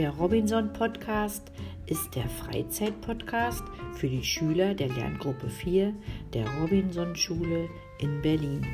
Der Robinson Podcast ist der Freizeit-Podcast für die Schüler der Lerngruppe 4 der Robinson Schule in Berlin.